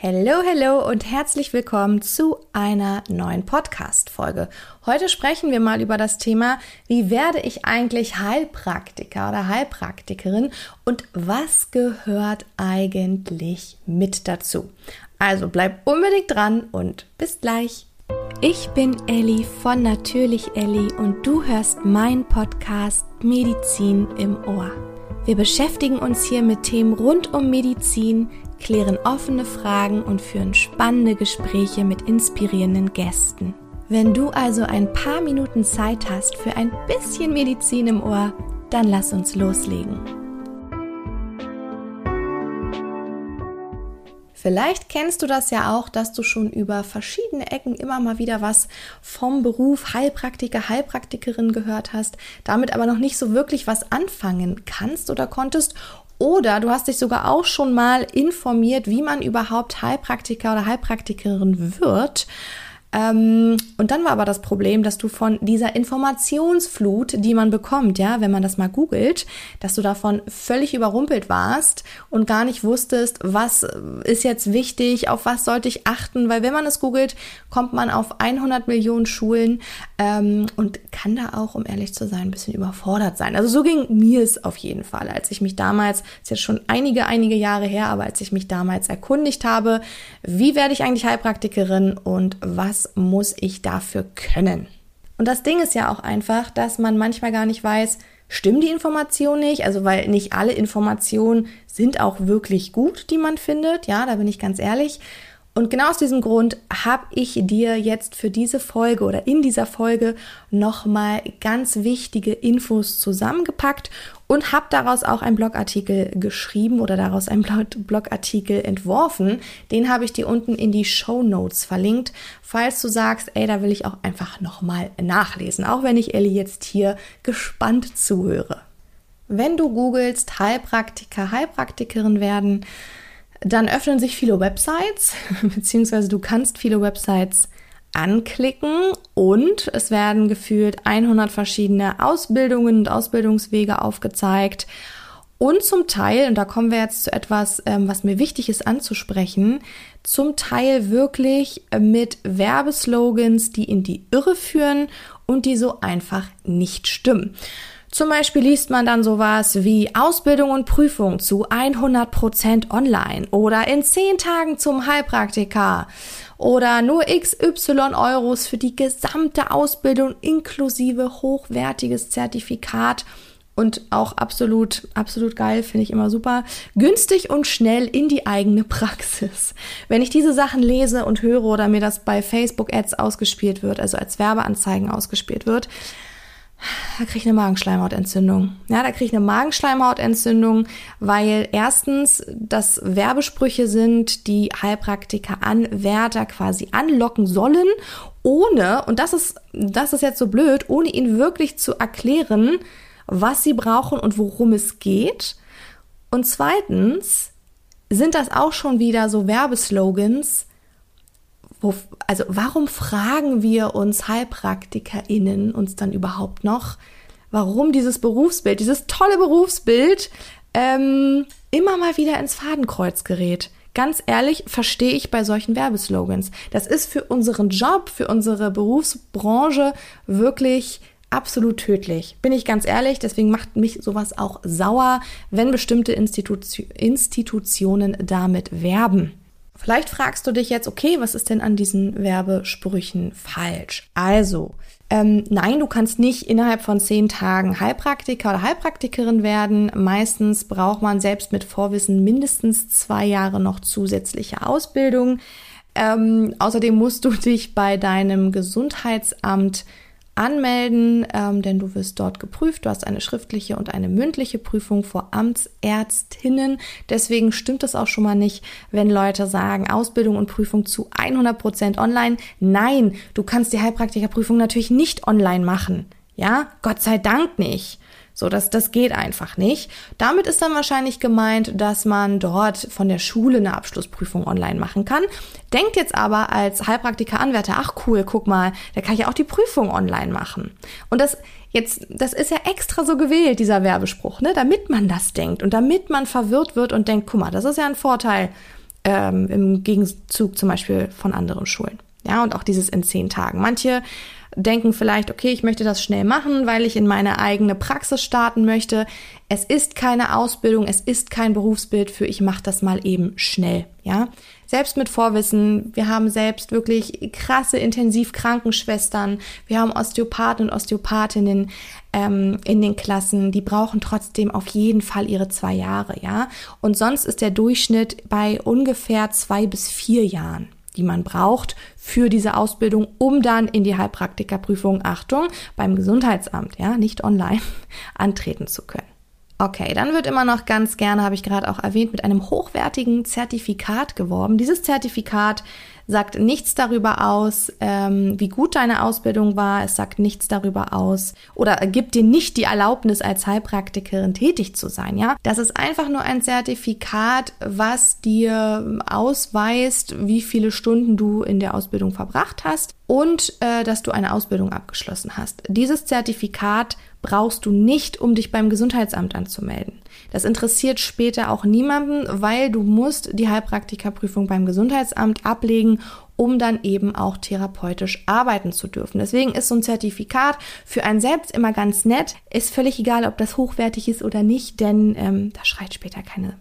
Hello, hello und herzlich willkommen zu einer neuen Podcast-Folge. Heute sprechen wir mal über das Thema, wie werde ich eigentlich Heilpraktiker oder Heilpraktikerin und was gehört eigentlich mit dazu? Also bleib unbedingt dran und bis gleich. Ich bin Elli von Natürlich Elli und du hörst meinen Podcast Medizin im Ohr. Wir beschäftigen uns hier mit Themen rund um Medizin, klären offene Fragen und führen spannende Gespräche mit inspirierenden Gästen. Wenn du also ein paar Minuten Zeit hast für ein bisschen Medizin im Ohr, dann lass uns loslegen. Vielleicht kennst du das ja auch, dass du schon über verschiedene Ecken immer mal wieder was vom Beruf Heilpraktiker, Heilpraktikerin gehört hast, damit aber noch nicht so wirklich was anfangen kannst oder konntest oder du hast dich sogar auch schon mal informiert, wie man überhaupt Heilpraktiker oder Heilpraktikerin wird. Ähm, und dann war aber das Problem, dass du von dieser Informationsflut, die man bekommt, ja, wenn man das mal googelt, dass du davon völlig überrumpelt warst und gar nicht wusstest, was ist jetzt wichtig, auf was sollte ich achten, weil wenn man es googelt, kommt man auf 100 Millionen Schulen ähm, und kann da auch, um ehrlich zu sein, ein bisschen überfordert sein. Also so ging mir es auf jeden Fall, als ich mich damals, ist jetzt schon einige, einige Jahre her, aber als ich mich damals erkundigt habe, wie werde ich eigentlich Heilpraktikerin und was was muss ich dafür können? Und das Ding ist ja auch einfach, dass man manchmal gar nicht weiß, stimmt die Information nicht? Also, weil nicht alle Informationen sind auch wirklich gut, die man findet. Ja, da bin ich ganz ehrlich. Und genau aus diesem Grund habe ich dir jetzt für diese Folge oder in dieser Folge nochmal ganz wichtige Infos zusammengepackt und habe daraus auch einen Blogartikel geschrieben oder daraus einen Blogartikel entworfen. Den habe ich dir unten in die Show Notes verlinkt, falls du sagst, ey, da will ich auch einfach nochmal nachlesen, auch wenn ich Ellie jetzt hier gespannt zuhöre. Wenn du googelst Heilpraktiker, Heilpraktikerin werden, dann öffnen sich viele Websites, beziehungsweise du kannst viele Websites anklicken und es werden gefühlt 100 verschiedene Ausbildungen und Ausbildungswege aufgezeigt. Und zum Teil, und da kommen wir jetzt zu etwas, ähm, was mir wichtig ist anzusprechen, zum Teil wirklich mit Werbeslogans, die in die Irre führen und die so einfach nicht stimmen. Zum Beispiel liest man dann sowas wie Ausbildung und Prüfung zu 100% online oder in 10 Tagen zum Heilpraktiker oder nur XY Euros für die gesamte Ausbildung inklusive hochwertiges Zertifikat und auch absolut, absolut geil, finde ich immer super. Günstig und schnell in die eigene Praxis. Wenn ich diese Sachen lese und höre oder mir das bei Facebook Ads ausgespielt wird, also als Werbeanzeigen ausgespielt wird, da kriege ich eine Magenschleimhautentzündung. Ja, da kriege ich eine Magenschleimhautentzündung, weil erstens das Werbesprüche sind, die Heilpraktiker Anwärter quasi anlocken sollen, ohne, und das ist, das ist jetzt so blöd, ohne ihnen wirklich zu erklären, was sie brauchen und worum es geht. Und zweitens sind das auch schon wieder so Werbeslogans, wo, also warum fragen wir uns HeilpraktikerInnen uns dann überhaupt noch, warum dieses Berufsbild, dieses tolle Berufsbild ähm, immer mal wieder ins Fadenkreuz gerät? Ganz ehrlich, verstehe ich bei solchen Werbeslogans. Das ist für unseren Job, für unsere Berufsbranche wirklich absolut tödlich. Bin ich ganz ehrlich, deswegen macht mich sowas auch sauer, wenn bestimmte Institu Institutionen damit werben. Vielleicht fragst du dich jetzt, okay, was ist denn an diesen Werbesprüchen falsch? Also, ähm, nein, du kannst nicht innerhalb von zehn Tagen Heilpraktiker oder Heilpraktikerin werden. Meistens braucht man selbst mit Vorwissen mindestens zwei Jahre noch zusätzliche Ausbildung. Ähm, außerdem musst du dich bei deinem Gesundheitsamt anmelden, ähm, denn du wirst dort geprüft. Du hast eine schriftliche und eine mündliche Prüfung vor Amtsärztinnen. Deswegen stimmt es auch schon mal nicht, wenn Leute sagen, Ausbildung und Prüfung zu 100 Prozent online. Nein, du kannst die Heilpraktikerprüfung natürlich nicht online machen. Ja, Gott sei Dank nicht. So, das, das geht einfach nicht. Damit ist dann wahrscheinlich gemeint, dass man dort von der Schule eine Abschlussprüfung online machen kann. Denkt jetzt aber als Heilpraktiker-Anwärter, ach cool, guck mal, da kann ich ja auch die Prüfung online machen. Und das jetzt, das ist ja extra so gewählt, dieser Werbespruch, ne, damit man das denkt und damit man verwirrt wird und denkt, guck mal, das ist ja ein Vorteil ähm, im Gegenzug zum Beispiel von anderen Schulen. Ja, und auch dieses in zehn Tagen. Manche denken vielleicht, okay, ich möchte das schnell machen, weil ich in meine eigene Praxis starten möchte. Es ist keine Ausbildung, es ist kein Berufsbild für ich mache das mal eben schnell, ja? Selbst mit Vorwissen, wir haben selbst wirklich krasse Intensivkrankenschwestern, wir haben Osteopathen und Osteopathinnen ähm, in den Klassen, die brauchen trotzdem auf jeden Fall ihre zwei Jahre, ja? Und sonst ist der Durchschnitt bei ungefähr zwei bis vier Jahren die man braucht für diese Ausbildung, um dann in die Heilpraktikerprüfung, Achtung, beim Gesundheitsamt, ja, nicht online, antreten zu können. Okay, dann wird immer noch ganz gerne, habe ich gerade auch erwähnt, mit einem hochwertigen Zertifikat geworben. Dieses Zertifikat sagt nichts darüber aus, ähm, wie gut deine Ausbildung war. Es sagt nichts darüber aus oder gibt dir nicht die Erlaubnis, als Heilpraktikerin tätig zu sein. Ja, das ist einfach nur ein Zertifikat, was dir ausweist, wie viele Stunden du in der Ausbildung verbracht hast und äh, dass du eine Ausbildung abgeschlossen hast. Dieses Zertifikat brauchst du nicht, um dich beim Gesundheitsamt anzumelden. Das interessiert später auch niemanden, weil du musst die Heilpraktikerprüfung beim Gesundheitsamt ablegen, um dann eben auch therapeutisch arbeiten zu dürfen. Deswegen ist so ein Zertifikat für einen selbst immer ganz nett. Ist völlig egal, ob das hochwertig ist oder nicht, denn ähm, da schreit später keine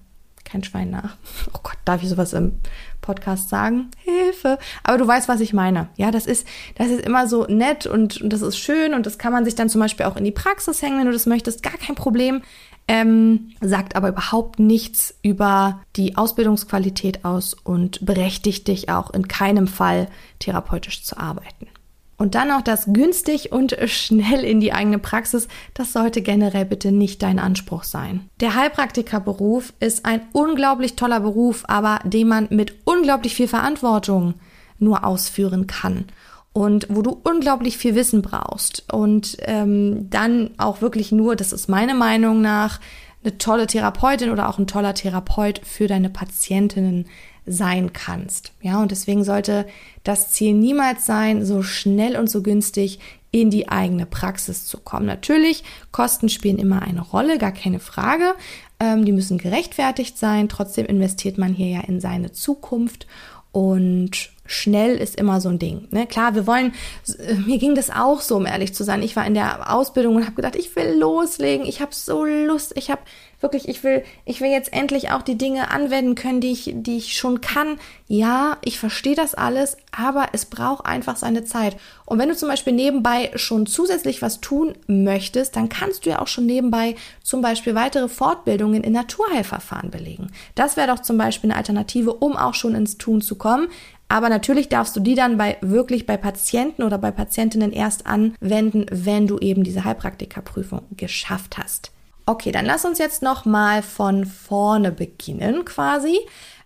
kein Schwein nach. Oh Gott, darf ich sowas im Podcast sagen? Hilfe. Aber du weißt, was ich meine. Ja, das ist, das ist immer so nett und, und das ist schön und das kann man sich dann zum Beispiel auch in die Praxis hängen, wenn du das möchtest. Gar kein Problem. Ähm, sagt aber überhaupt nichts über die Ausbildungsqualität aus und berechtigt dich auch in keinem Fall therapeutisch zu arbeiten. Und dann noch das günstig und schnell in die eigene Praxis, das sollte generell bitte nicht dein Anspruch sein. Der Heilpraktikerberuf ist ein unglaublich toller Beruf, aber den man mit unglaublich viel Verantwortung nur ausführen kann. Und wo du unglaublich viel Wissen brauchst und ähm, dann auch wirklich nur, das ist meine Meinung nach, eine tolle Therapeutin oder auch ein toller Therapeut für deine Patientinnen sein kannst. Ja, und deswegen sollte das Ziel niemals sein, so schnell und so günstig in die eigene Praxis zu kommen. Natürlich, Kosten spielen immer eine Rolle, gar keine Frage. Ähm, die müssen gerechtfertigt sein. Trotzdem investiert man hier ja in seine Zukunft und schnell ist immer so ein Ding. Ne? Klar, wir wollen, mir ging das auch so, um ehrlich zu sein. Ich war in der Ausbildung und habe gedacht, ich will loslegen, ich habe so Lust, ich habe wirklich, ich will, ich will jetzt endlich auch die Dinge anwenden können, die ich, die ich schon kann. Ja, ich verstehe das alles, aber es braucht einfach seine Zeit. Und wenn du zum Beispiel nebenbei schon zusätzlich was tun möchtest, dann kannst du ja auch schon nebenbei zum Beispiel weitere Fortbildungen in Naturheilverfahren belegen. Das wäre doch zum Beispiel eine Alternative, um auch schon ins Tun zu kommen. Aber natürlich darfst du die dann bei wirklich bei Patienten oder bei Patientinnen erst anwenden, wenn du eben diese Heilpraktikerprüfung geschafft hast. Okay, dann lass uns jetzt noch mal von vorne beginnen, quasi.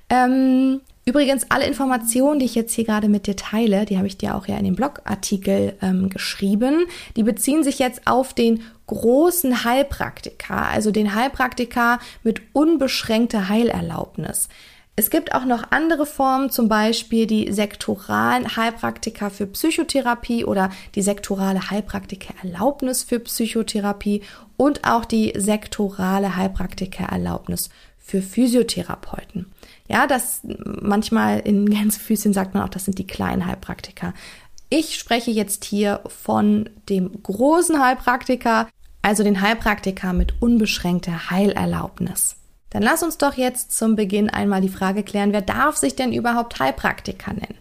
Ähm, übrigens, alle Informationen, die ich jetzt hier gerade mit dir teile, die habe ich dir auch ja in dem Blogartikel ähm, geschrieben. Die beziehen sich jetzt auf den großen Heilpraktiker, also den Heilpraktiker mit unbeschränkter Heilerlaubnis. Es gibt auch noch andere Formen, zum Beispiel die sektoralen Heilpraktiker für Psychotherapie oder die sektorale Heilpraktikererlaubnis für Psychotherapie und auch die sektorale Heilpraktikererlaubnis für Physiotherapeuten. Ja, das manchmal in Gänsefüßchen sagt man auch, das sind die kleinen Heilpraktiker. Ich spreche jetzt hier von dem großen Heilpraktiker, also den Heilpraktiker mit unbeschränkter Heilerlaubnis. Dann lass uns doch jetzt zum Beginn einmal die Frage klären, wer darf sich denn überhaupt Heilpraktiker nennen?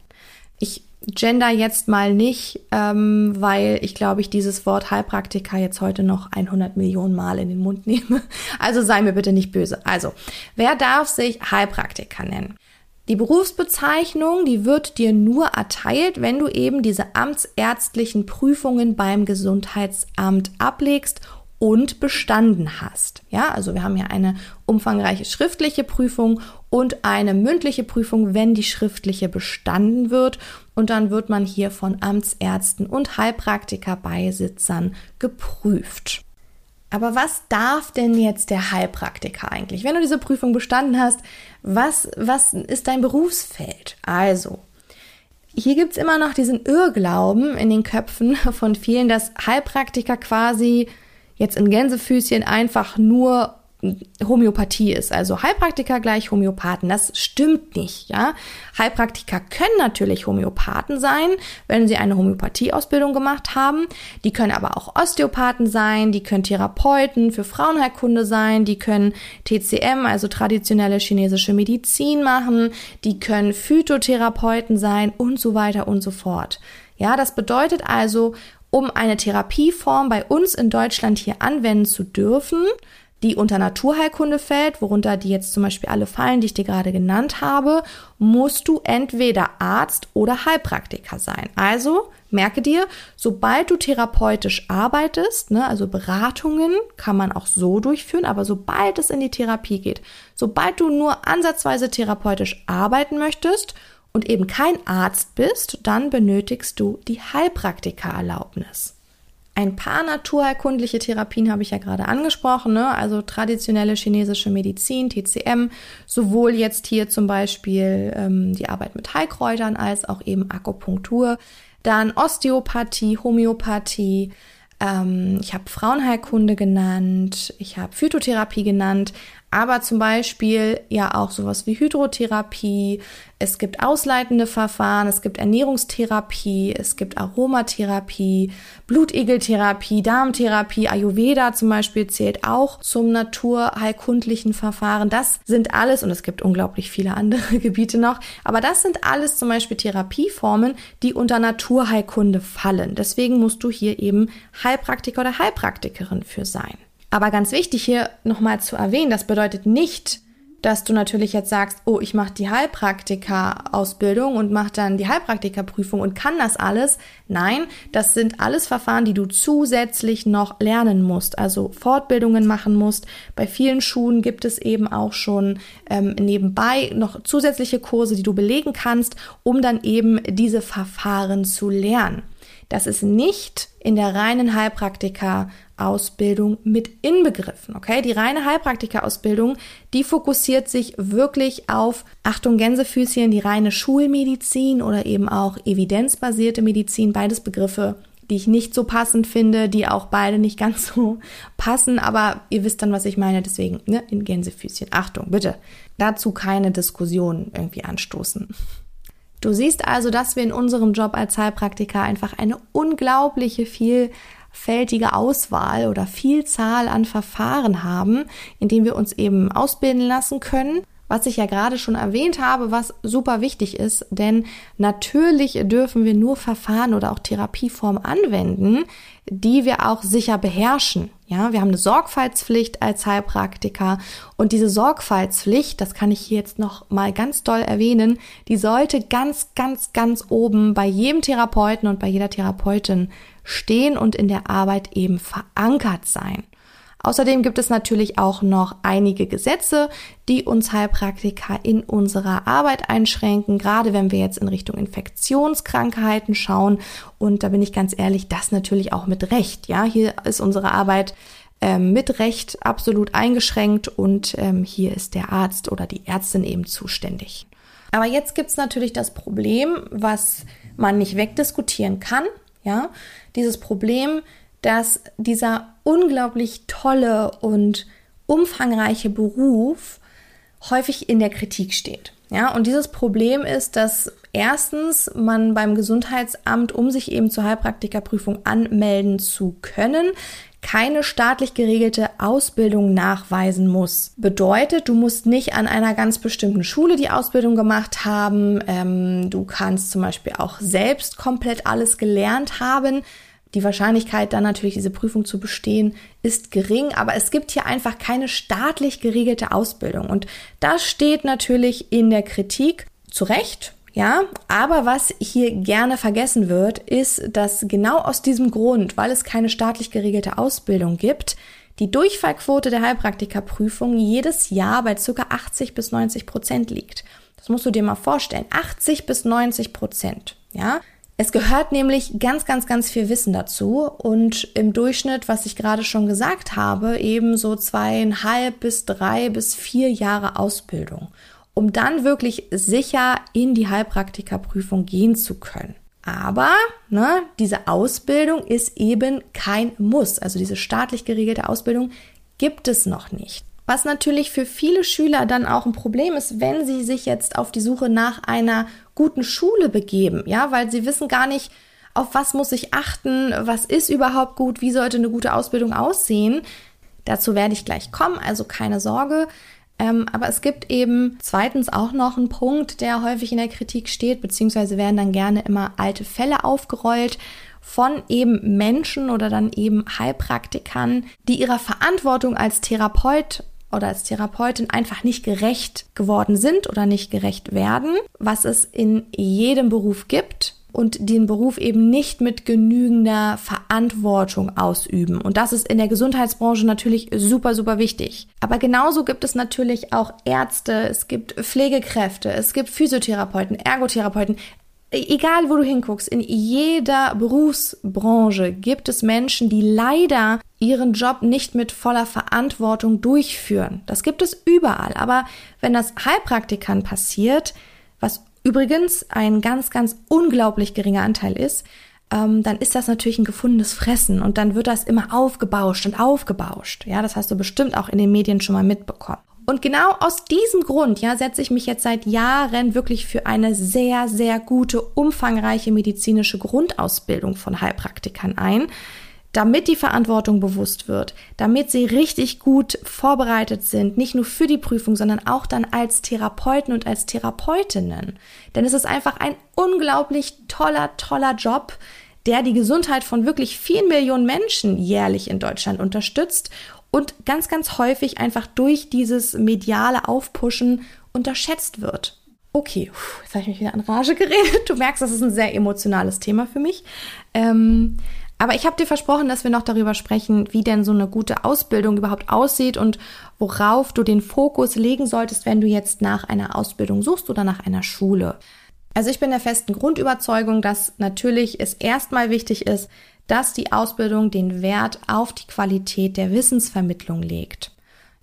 Ich gender jetzt mal nicht, ähm, weil ich glaube, ich dieses Wort Heilpraktiker jetzt heute noch 100 Millionen Mal in den Mund nehme. Also sei mir bitte nicht böse. Also, wer darf sich Heilpraktiker nennen? Die Berufsbezeichnung, die wird dir nur erteilt, wenn du eben diese amtsärztlichen Prüfungen beim Gesundheitsamt ablegst und bestanden hast. Ja, also wir haben hier eine umfangreiche schriftliche Prüfung und eine mündliche Prüfung, wenn die schriftliche bestanden wird. Und dann wird man hier von Amtsärzten und Heilpraktikerbeisitzern geprüft. Aber was darf denn jetzt der Heilpraktiker eigentlich? Wenn du diese Prüfung bestanden hast, was, was ist dein Berufsfeld? Also, hier gibt's immer noch diesen Irrglauben in den Köpfen von vielen, dass Heilpraktiker quasi jetzt in Gänsefüßchen einfach nur Homöopathie ist, also Heilpraktiker gleich Homöopathen. Das stimmt nicht, ja. Heilpraktiker können natürlich Homöopathen sein, wenn sie eine Homöopathieausbildung gemacht haben. Die können aber auch Osteopathen sein, die können Therapeuten für Frauenheilkunde sein, die können TCM, also traditionelle chinesische Medizin machen, die können Phytotherapeuten sein und so weiter und so fort. Ja, das bedeutet also, um eine Therapieform bei uns in Deutschland hier anwenden zu dürfen, die unter Naturheilkunde fällt, worunter die jetzt zum Beispiel alle fallen, die ich dir gerade genannt habe, musst du entweder Arzt oder Heilpraktiker sein. Also merke dir, sobald du therapeutisch arbeitest, ne, also Beratungen kann man auch so durchführen, aber sobald es in die Therapie geht, sobald du nur ansatzweise therapeutisch arbeiten möchtest und eben kein Arzt bist, dann benötigst du die Heilpraktikererlaubnis. Ein paar naturheilkundliche Therapien habe ich ja gerade angesprochen, ne? also traditionelle chinesische Medizin, TCM, sowohl jetzt hier zum Beispiel ähm, die Arbeit mit Heilkräutern als auch eben Akupunktur, dann Osteopathie, Homöopathie, ähm, ich habe Frauenheilkunde genannt, ich habe Phytotherapie genannt, aber zum Beispiel ja auch sowas wie Hydrotherapie, es gibt ausleitende Verfahren, es gibt Ernährungstherapie, es gibt Aromatherapie, Blutegeltherapie, Darmtherapie, Ayurveda zum Beispiel zählt auch zum naturheilkundlichen Verfahren. Das sind alles, und es gibt unglaublich viele andere Gebiete noch, aber das sind alles zum Beispiel Therapieformen, die unter Naturheilkunde fallen. Deswegen musst du hier eben Heilpraktiker oder Heilpraktikerin für sein. Aber ganz wichtig hier nochmal zu erwähnen, das bedeutet nicht, dass du natürlich jetzt sagst, oh, ich mache die Heilpraktika-Ausbildung und mache dann die Heilpraktikerprüfung und kann das alles. Nein, das sind alles Verfahren, die du zusätzlich noch lernen musst, also Fortbildungen machen musst. Bei vielen Schulen gibt es eben auch schon ähm, nebenbei noch zusätzliche Kurse, die du belegen kannst, um dann eben diese Verfahren zu lernen. Das ist nicht in der reinen Heilpraktika-Ausbildung mit inbegriffen. Okay, die reine Heilpraktika-Ausbildung, die fokussiert sich wirklich auf, Achtung, Gänsefüßchen, die reine Schulmedizin oder eben auch evidenzbasierte Medizin, beides Begriffe, die ich nicht so passend finde, die auch beide nicht ganz so passen, aber ihr wisst dann, was ich meine, deswegen, ne, in Gänsefüßchen. Achtung, bitte, dazu keine Diskussion irgendwie anstoßen. Du siehst also, dass wir in unserem Job als Heilpraktiker einfach eine unglaubliche vielfältige Auswahl oder Vielzahl an Verfahren haben, in denen wir uns eben ausbilden lassen können was ich ja gerade schon erwähnt habe, was super wichtig ist, denn natürlich dürfen wir nur Verfahren oder auch Therapieformen anwenden, die wir auch sicher beherrschen. Ja, wir haben eine Sorgfaltspflicht als Heilpraktiker und diese Sorgfaltspflicht, das kann ich hier jetzt noch mal ganz doll erwähnen, die sollte ganz, ganz, ganz oben bei jedem Therapeuten und bei jeder Therapeutin stehen und in der Arbeit eben verankert sein. Außerdem gibt es natürlich auch noch einige Gesetze, die uns Heilpraktiker in unserer Arbeit einschränken, gerade wenn wir jetzt in Richtung Infektionskrankheiten schauen. Und da bin ich ganz ehrlich, das natürlich auch mit Recht. Ja, hier ist unsere Arbeit ähm, mit Recht absolut eingeschränkt und ähm, hier ist der Arzt oder die Ärztin eben zuständig. Aber jetzt gibt's natürlich das Problem, was man nicht wegdiskutieren kann. Ja, dieses Problem, dass dieser unglaublich tolle und umfangreiche Beruf häufig in der Kritik steht. Ja, und dieses Problem ist, dass erstens man beim Gesundheitsamt, um sich eben zur Heilpraktikerprüfung anmelden zu können, keine staatlich geregelte Ausbildung nachweisen muss. Bedeutet, du musst nicht an einer ganz bestimmten Schule die Ausbildung gemacht haben. Ähm, du kannst zum Beispiel auch selbst komplett alles gelernt haben. Die Wahrscheinlichkeit dann natürlich diese Prüfung zu bestehen ist gering, aber es gibt hier einfach keine staatlich geregelte Ausbildung und das steht natürlich in der Kritik zu Recht. Ja, aber was hier gerne vergessen wird, ist, dass genau aus diesem Grund, weil es keine staatlich geregelte Ausbildung gibt, die Durchfallquote der Heilpraktikerprüfung jedes Jahr bei ca. 80 bis 90 Prozent liegt. Das musst du dir mal vorstellen. 80 bis 90 Prozent. Ja, es gehört nämlich ganz, ganz, ganz viel Wissen dazu und im Durchschnitt, was ich gerade schon gesagt habe, eben so zweieinhalb bis drei bis vier Jahre Ausbildung, um dann wirklich sicher in die Heilpraktikerprüfung gehen zu können. Aber ne, diese Ausbildung ist eben kein Muss. Also diese staatlich geregelte Ausbildung gibt es noch nicht. Was natürlich für viele Schüler dann auch ein Problem ist, wenn sie sich jetzt auf die Suche nach einer guten Schule begeben, ja, weil sie wissen gar nicht, auf was muss ich achten, was ist überhaupt gut, wie sollte eine gute Ausbildung aussehen. Dazu werde ich gleich kommen, also keine Sorge. Ähm, aber es gibt eben zweitens auch noch einen Punkt, der häufig in der Kritik steht, beziehungsweise werden dann gerne immer alte Fälle aufgerollt von eben Menschen oder dann eben Heilpraktikern, die ihrer Verantwortung als Therapeut oder als Therapeutin einfach nicht gerecht geworden sind oder nicht gerecht werden, was es in jedem Beruf gibt und den Beruf eben nicht mit genügender Verantwortung ausüben. Und das ist in der Gesundheitsbranche natürlich super, super wichtig. Aber genauso gibt es natürlich auch Ärzte, es gibt Pflegekräfte, es gibt Physiotherapeuten, Ergotherapeuten. Egal, wo du hinguckst, in jeder Berufsbranche gibt es Menschen, die leider ihren Job nicht mit voller Verantwortung durchführen. Das gibt es überall. Aber wenn das Heilpraktikern passiert, was übrigens ein ganz, ganz unglaublich geringer Anteil ist, ähm, dann ist das natürlich ein gefundenes Fressen und dann wird das immer aufgebauscht und aufgebauscht. Ja, das hast du bestimmt auch in den Medien schon mal mitbekommen. Und genau aus diesem Grund, ja, setze ich mich jetzt seit Jahren wirklich für eine sehr, sehr gute, umfangreiche medizinische Grundausbildung von Heilpraktikern ein, damit die Verantwortung bewusst wird, damit sie richtig gut vorbereitet sind, nicht nur für die Prüfung, sondern auch dann als Therapeuten und als Therapeutinnen. Denn es ist einfach ein unglaublich toller, toller Job, der die Gesundheit von wirklich vielen Millionen Menschen jährlich in Deutschland unterstützt und ganz, ganz häufig einfach durch dieses mediale Aufpushen unterschätzt wird. Okay, jetzt habe ich mich wieder an Rage geredet. Du merkst, das ist ein sehr emotionales Thema für mich. Ähm, aber ich habe dir versprochen, dass wir noch darüber sprechen, wie denn so eine gute Ausbildung überhaupt aussieht und worauf du den Fokus legen solltest, wenn du jetzt nach einer Ausbildung suchst oder nach einer Schule. Also ich bin der festen Grundüberzeugung, dass natürlich es erstmal wichtig ist, dass die Ausbildung den Wert auf die Qualität der Wissensvermittlung legt.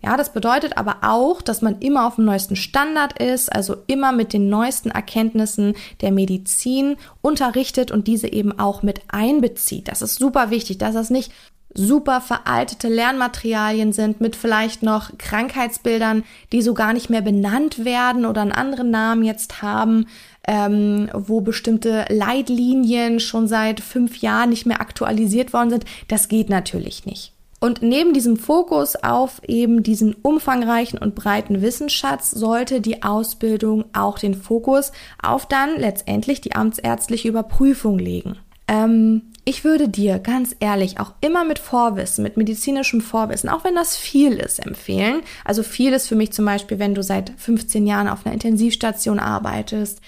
Ja, das bedeutet aber auch, dass man immer auf dem neuesten Standard ist, also immer mit den neuesten Erkenntnissen der Medizin unterrichtet und diese eben auch mit einbezieht. Das ist super wichtig, dass das nicht super veraltete Lernmaterialien sind mit vielleicht noch Krankheitsbildern, die so gar nicht mehr benannt werden oder einen anderen Namen jetzt haben, ähm, wo bestimmte Leitlinien schon seit fünf Jahren nicht mehr aktualisiert worden sind. Das geht natürlich nicht. Und neben diesem Fokus auf eben diesen umfangreichen und breiten Wissensschatz sollte die Ausbildung auch den Fokus auf dann letztendlich die amtsärztliche Überprüfung legen. Ähm, ich würde dir ganz ehrlich auch immer mit Vorwissen, mit medizinischem Vorwissen, auch wenn das viel ist, empfehlen. Also viel ist für mich zum Beispiel, wenn du seit 15 Jahren auf einer Intensivstation arbeitest,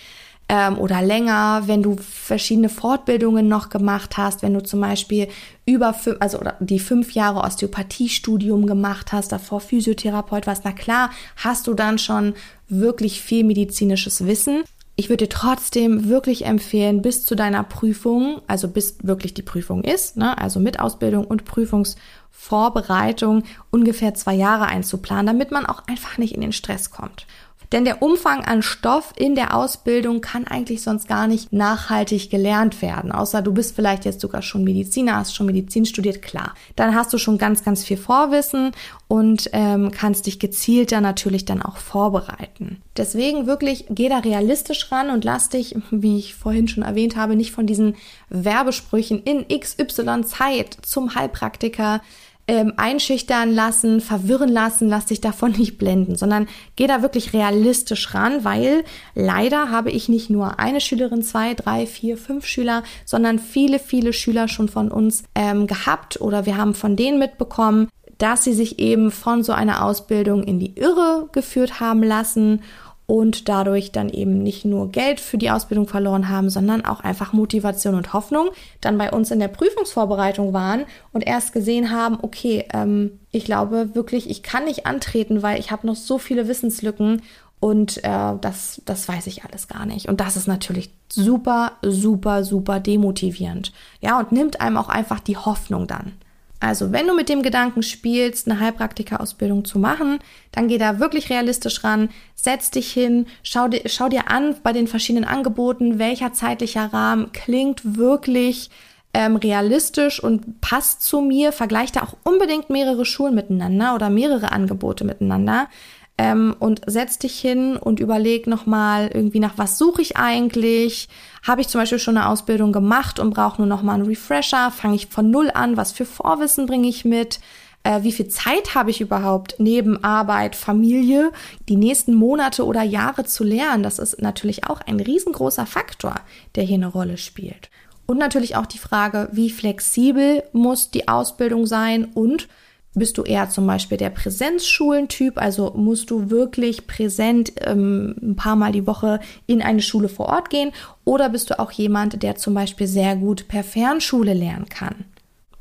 ähm, oder länger, wenn du verschiedene Fortbildungen noch gemacht hast, wenn du zum Beispiel über fünf, also die fünf Jahre Osteopathiestudium gemacht hast, davor Physiotherapeut warst, na klar, hast du dann schon wirklich viel medizinisches Wissen. Ich würde dir trotzdem wirklich empfehlen, bis zu deiner Prüfung, also bis wirklich die Prüfung ist, ne, also mit Ausbildung und Prüfungsvorbereitung ungefähr zwei Jahre einzuplanen, damit man auch einfach nicht in den Stress kommt. Denn der Umfang an Stoff in der Ausbildung kann eigentlich sonst gar nicht nachhaltig gelernt werden. Außer du bist vielleicht jetzt sogar schon Mediziner, hast schon Medizin studiert, klar. Dann hast du schon ganz, ganz viel Vorwissen und ähm, kannst dich gezielter natürlich dann auch vorbereiten. Deswegen wirklich geh da realistisch ran und lass dich, wie ich vorhin schon erwähnt habe, nicht von diesen Werbesprüchen in XY Zeit zum Heilpraktiker ähm, einschüchtern lassen, verwirren lassen, lass dich davon nicht blenden, sondern geh da wirklich realistisch ran, weil leider habe ich nicht nur eine Schülerin, zwei, drei, vier, fünf Schüler, sondern viele, viele Schüler schon von uns ähm, gehabt oder wir haben von denen mitbekommen, dass sie sich eben von so einer Ausbildung in die Irre geführt haben lassen und dadurch dann eben nicht nur Geld für die Ausbildung verloren haben, sondern auch einfach Motivation und Hoffnung, dann bei uns in der Prüfungsvorbereitung waren und erst gesehen haben, okay, ähm, ich glaube wirklich, ich kann nicht antreten, weil ich habe noch so viele Wissenslücken und äh, das, das weiß ich alles gar nicht. Und das ist natürlich super, super, super demotivierend. Ja, und nimmt einem auch einfach die Hoffnung dann. Also, wenn du mit dem Gedanken spielst, eine Heilpraktika-Ausbildung zu machen, dann geh da wirklich realistisch ran, setz dich hin, schau dir, schau dir an bei den verschiedenen Angeboten, welcher zeitlicher Rahmen klingt wirklich ähm, realistisch und passt zu mir. Vergleich da auch unbedingt mehrere Schulen miteinander oder mehrere Angebote miteinander ähm, und setz dich hin und überleg nochmal irgendwie nach, was suche ich eigentlich? Habe ich zum Beispiel schon eine Ausbildung gemacht und brauche nur nochmal einen Refresher? Fange ich von Null an? Was für Vorwissen bringe ich mit? Äh, wie viel Zeit habe ich überhaupt neben Arbeit, Familie, die nächsten Monate oder Jahre zu lernen? Das ist natürlich auch ein riesengroßer Faktor, der hier eine Rolle spielt. Und natürlich auch die Frage, wie flexibel muss die Ausbildung sein und bist du eher zum Beispiel der Präsenzschulentyp, also musst du wirklich präsent ähm, ein paar Mal die Woche in eine Schule vor Ort gehen? Oder bist du auch jemand, der zum Beispiel sehr gut per Fernschule lernen kann?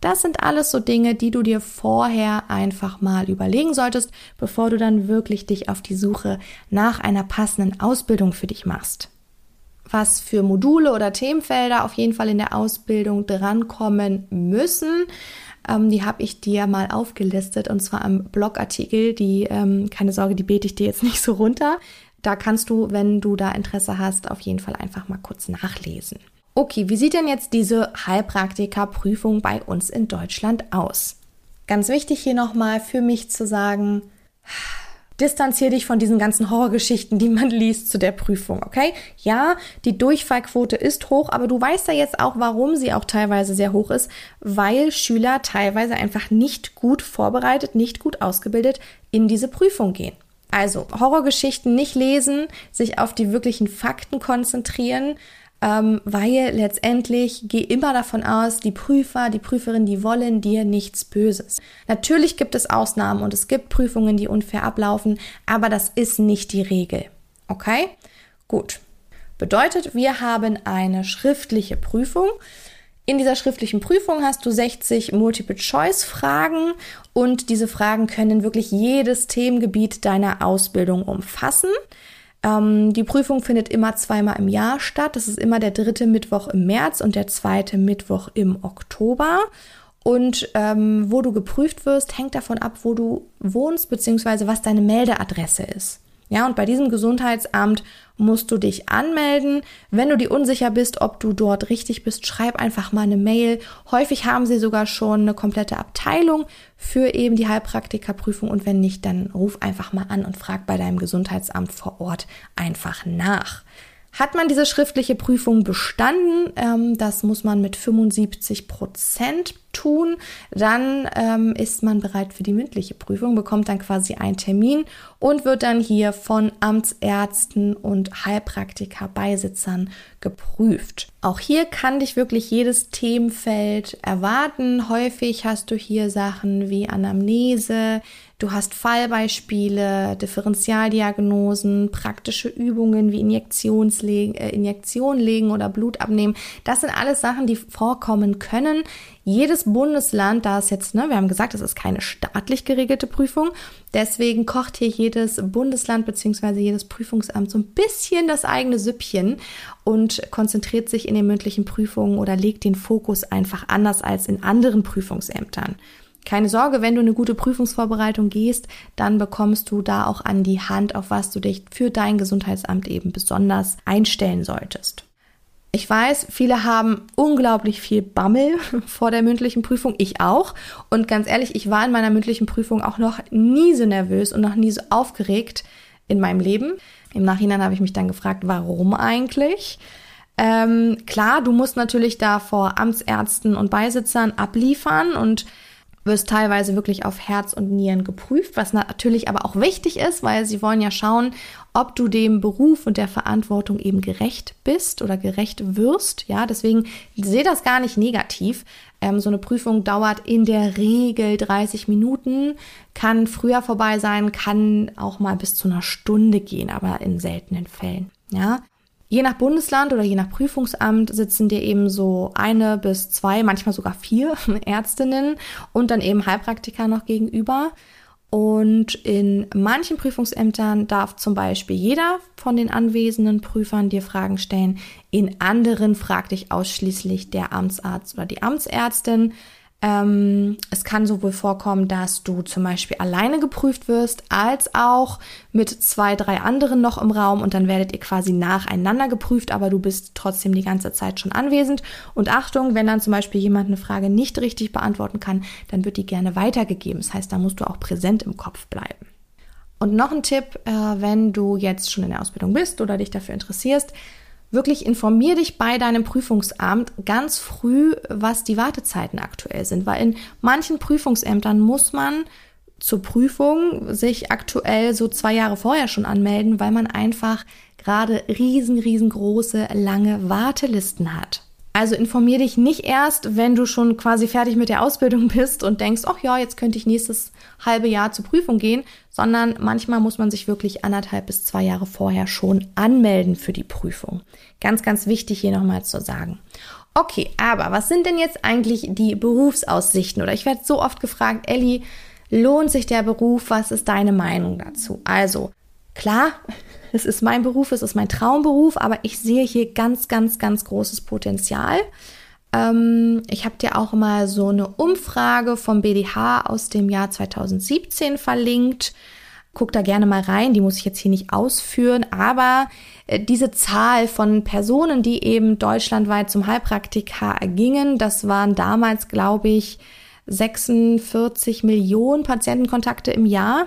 Das sind alles so Dinge, die du dir vorher einfach mal überlegen solltest, bevor du dann wirklich dich auf die Suche nach einer passenden Ausbildung für dich machst. Was für Module oder Themenfelder auf jeden Fall in der Ausbildung drankommen müssen, ähm, die habe ich dir mal aufgelistet und zwar am Blogartikel. Die, ähm, keine Sorge, die bete ich dir jetzt nicht so runter. Da kannst du, wenn du da Interesse hast, auf jeden Fall einfach mal kurz nachlesen. Okay, wie sieht denn jetzt diese Heilpraktikerprüfung bei uns in Deutschland aus? Ganz wichtig hier nochmal für mich zu sagen, distanziere dich von diesen ganzen Horrorgeschichten, die man liest zu der Prüfung, okay? Ja, die Durchfallquote ist hoch, aber du weißt ja jetzt auch, warum sie auch teilweise sehr hoch ist, weil Schüler teilweise einfach nicht gut vorbereitet, nicht gut ausgebildet in diese Prüfung gehen. Also Horrorgeschichten nicht lesen, sich auf die wirklichen Fakten konzentrieren, ähm, weil letztendlich geh immer davon aus, die Prüfer, die Prüferin, die wollen dir nichts Böses. Natürlich gibt es Ausnahmen und es gibt Prüfungen, die unfair ablaufen, aber das ist nicht die Regel. Okay? Gut. Bedeutet, wir haben eine schriftliche Prüfung. In dieser schriftlichen Prüfung hast du 60 Multiple-Choice-Fragen und diese Fragen können wirklich jedes Themengebiet deiner Ausbildung umfassen. Ähm, die Prüfung findet immer zweimal im Jahr statt. Das ist immer der dritte Mittwoch im März und der zweite Mittwoch im Oktober. Und ähm, wo du geprüft wirst, hängt davon ab, wo du wohnst, beziehungsweise was deine Meldeadresse ist. Ja, und bei diesem Gesundheitsamt musst du dich anmelden. Wenn du dir unsicher bist, ob du dort richtig bist, schreib einfach mal eine Mail. Häufig haben sie sogar schon eine komplette Abteilung für eben die Heilpraktikerprüfung und wenn nicht, dann ruf einfach mal an und frag bei deinem Gesundheitsamt vor Ort einfach nach. Hat man diese schriftliche Prüfung bestanden, ähm, das muss man mit 75 Prozent tun, dann ähm, ist man bereit für die mündliche Prüfung, bekommt dann quasi einen Termin und wird dann hier von Amtsärzten und Heilpraktiker-Beisitzern geprüft. Auch hier kann dich wirklich jedes Themenfeld erwarten. Häufig hast du hier Sachen wie Anamnese, Du hast Fallbeispiele, Differentialdiagnosen, praktische Übungen wie Injektionslegen, äh, Injektion legen oder Blut abnehmen. Das sind alles Sachen, die vorkommen können. Jedes Bundesland, da ist jetzt, ne, wir haben gesagt, es ist keine staatlich geregelte Prüfung. Deswegen kocht hier jedes Bundesland bzw. jedes Prüfungsamt so ein bisschen das eigene Süppchen und konzentriert sich in den mündlichen Prüfungen oder legt den Fokus einfach anders als in anderen Prüfungsämtern. Keine Sorge, wenn du eine gute Prüfungsvorbereitung gehst, dann bekommst du da auch an die Hand, auf was du dich für dein Gesundheitsamt eben besonders einstellen solltest. Ich weiß, viele haben unglaublich viel Bammel vor der mündlichen Prüfung, ich auch. Und ganz ehrlich, ich war in meiner mündlichen Prüfung auch noch nie so nervös und noch nie so aufgeregt in meinem Leben. Im Nachhinein habe ich mich dann gefragt, warum eigentlich? Ähm, klar, du musst natürlich da vor Amtsärzten und Beisitzern abliefern und wirst teilweise wirklich auf Herz und Nieren geprüft, was natürlich aber auch wichtig ist, weil sie wollen ja schauen, ob du dem Beruf und der Verantwortung eben gerecht bist oder gerecht wirst. Ja, deswegen sehe das gar nicht negativ. Ähm, so eine Prüfung dauert in der Regel 30 Minuten, kann früher vorbei sein, kann auch mal bis zu einer Stunde gehen, aber in seltenen Fällen. Ja, Je nach Bundesland oder je nach Prüfungsamt sitzen dir eben so eine bis zwei, manchmal sogar vier Ärztinnen und dann eben Heilpraktiker noch gegenüber. Und in manchen Prüfungsämtern darf zum Beispiel jeder von den anwesenden Prüfern dir Fragen stellen. In anderen fragt dich ausschließlich der Amtsarzt oder die Amtsärztin. Ähm, es kann sowohl vorkommen, dass du zum Beispiel alleine geprüft wirst, als auch mit zwei, drei anderen noch im Raum und dann werdet ihr quasi nacheinander geprüft, aber du bist trotzdem die ganze Zeit schon anwesend. Und Achtung, wenn dann zum Beispiel jemand eine Frage nicht richtig beantworten kann, dann wird die gerne weitergegeben. Das heißt, da musst du auch präsent im Kopf bleiben. Und noch ein Tipp, äh, wenn du jetzt schon in der Ausbildung bist oder dich dafür interessierst, wirklich informier dich bei deinem Prüfungsamt ganz früh, was die Wartezeiten aktuell sind, weil in manchen Prüfungsämtern muss man zur Prüfung sich aktuell so zwei Jahre vorher schon anmelden, weil man einfach gerade riesen, riesengroße, lange Wartelisten hat. Also informier dich nicht erst, wenn du schon quasi fertig mit der Ausbildung bist und denkst, ach ja, jetzt könnte ich nächstes halbe Jahr zur Prüfung gehen, sondern manchmal muss man sich wirklich anderthalb bis zwei Jahre vorher schon anmelden für die Prüfung. Ganz, ganz wichtig hier nochmal zu sagen. Okay, aber was sind denn jetzt eigentlich die Berufsaussichten? Oder ich werde so oft gefragt, Elli, lohnt sich der Beruf? Was ist deine Meinung dazu? Also, klar, es ist mein Beruf, es ist mein Traumberuf, aber ich sehe hier ganz, ganz, ganz großes Potenzial. Ähm, ich habe dir auch mal so eine Umfrage vom BDH aus dem Jahr 2017 verlinkt. Guck da gerne mal rein, die muss ich jetzt hier nicht ausführen, aber äh, diese Zahl von Personen, die eben deutschlandweit zum Heilpraktiker gingen, das waren damals, glaube ich, 46 Millionen Patientenkontakte im Jahr.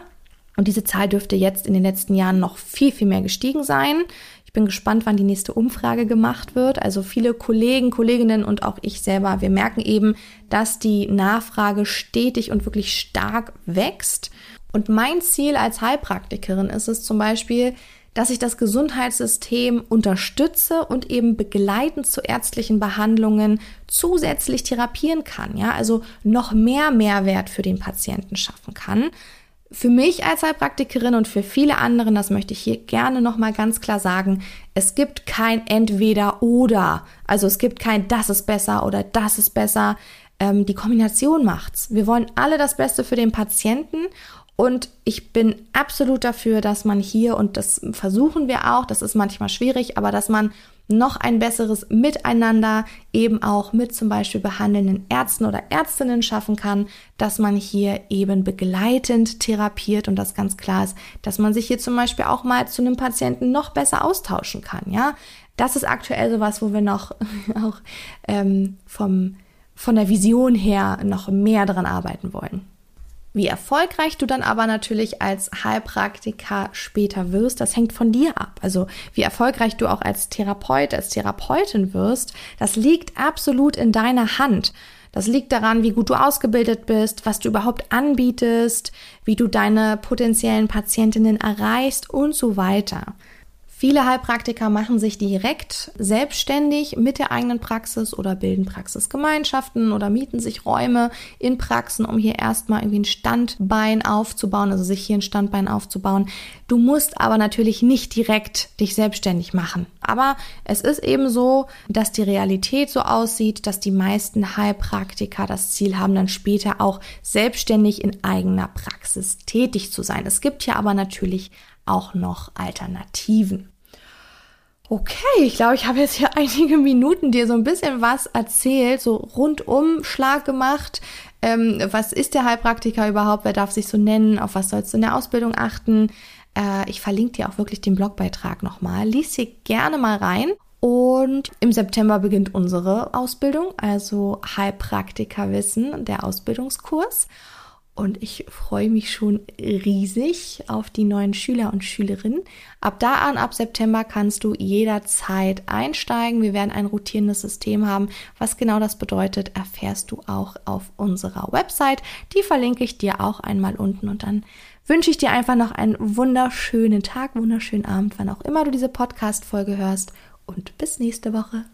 Und diese Zahl dürfte jetzt in den letzten Jahren noch viel, viel mehr gestiegen sein. Ich bin gespannt, wann die nächste Umfrage gemacht wird. Also viele Kollegen, Kolleginnen und auch ich selber, wir merken eben, dass die Nachfrage stetig und wirklich stark wächst. Und mein Ziel als Heilpraktikerin ist es zum Beispiel, dass ich das Gesundheitssystem unterstütze und eben begleitend zu ärztlichen Behandlungen zusätzlich therapieren kann. Ja, also noch mehr Mehrwert für den Patienten schaffen kann für mich als Heilpraktikerin und für viele anderen, das möchte ich hier gerne nochmal ganz klar sagen, es gibt kein entweder oder. Also es gibt kein das ist besser oder das ist besser. Ähm, die Kombination macht's. Wir wollen alle das Beste für den Patienten und ich bin absolut dafür, dass man hier, und das versuchen wir auch, das ist manchmal schwierig, aber dass man noch ein besseres Miteinander eben auch mit zum Beispiel behandelnden Ärzten oder Ärztinnen schaffen kann, dass man hier eben begleitend therapiert und das ganz klar ist, dass man sich hier zum Beispiel auch mal zu einem Patienten noch besser austauschen kann, ja. Das ist aktuell sowas, wo wir noch auch ähm, vom, von der Vision her noch mehr dran arbeiten wollen. Wie erfolgreich du dann aber natürlich als Heilpraktiker später wirst, das hängt von dir ab. Also wie erfolgreich du auch als Therapeut, als Therapeutin wirst, das liegt absolut in deiner Hand. Das liegt daran, wie gut du ausgebildet bist, was du überhaupt anbietest, wie du deine potenziellen Patientinnen erreichst und so weiter. Viele Heilpraktiker machen sich direkt selbstständig mit der eigenen Praxis oder bilden Praxisgemeinschaften oder mieten sich Räume in Praxen, um hier erstmal irgendwie ein Standbein aufzubauen, also sich hier ein Standbein aufzubauen. Du musst aber natürlich nicht direkt dich selbstständig machen. Aber es ist eben so, dass die Realität so aussieht, dass die meisten Heilpraktiker das Ziel haben, dann später auch selbstständig in eigener Praxis tätig zu sein. Es gibt hier aber natürlich auch noch Alternativen. Okay, ich glaube, ich habe jetzt hier einige Minuten dir so ein bisschen was erzählt, so rundum Schlag gemacht. Ähm, was ist der Heilpraktiker überhaupt? Wer darf sich so nennen? Auf was sollst du in der Ausbildung achten? Äh, ich verlinke dir auch wirklich den Blogbeitrag nochmal. Lies hier gerne mal rein. Und im September beginnt unsere Ausbildung, also Heilpraktikerwissen, der Ausbildungskurs. Und ich freue mich schon riesig auf die neuen Schüler und Schülerinnen. Ab da an, ab September, kannst du jederzeit einsteigen. Wir werden ein rotierendes System haben. Was genau das bedeutet, erfährst du auch auf unserer Website. Die verlinke ich dir auch einmal unten. Und dann wünsche ich dir einfach noch einen wunderschönen Tag, wunderschönen Abend, wann auch immer du diese Podcast-Folge hörst. Und bis nächste Woche.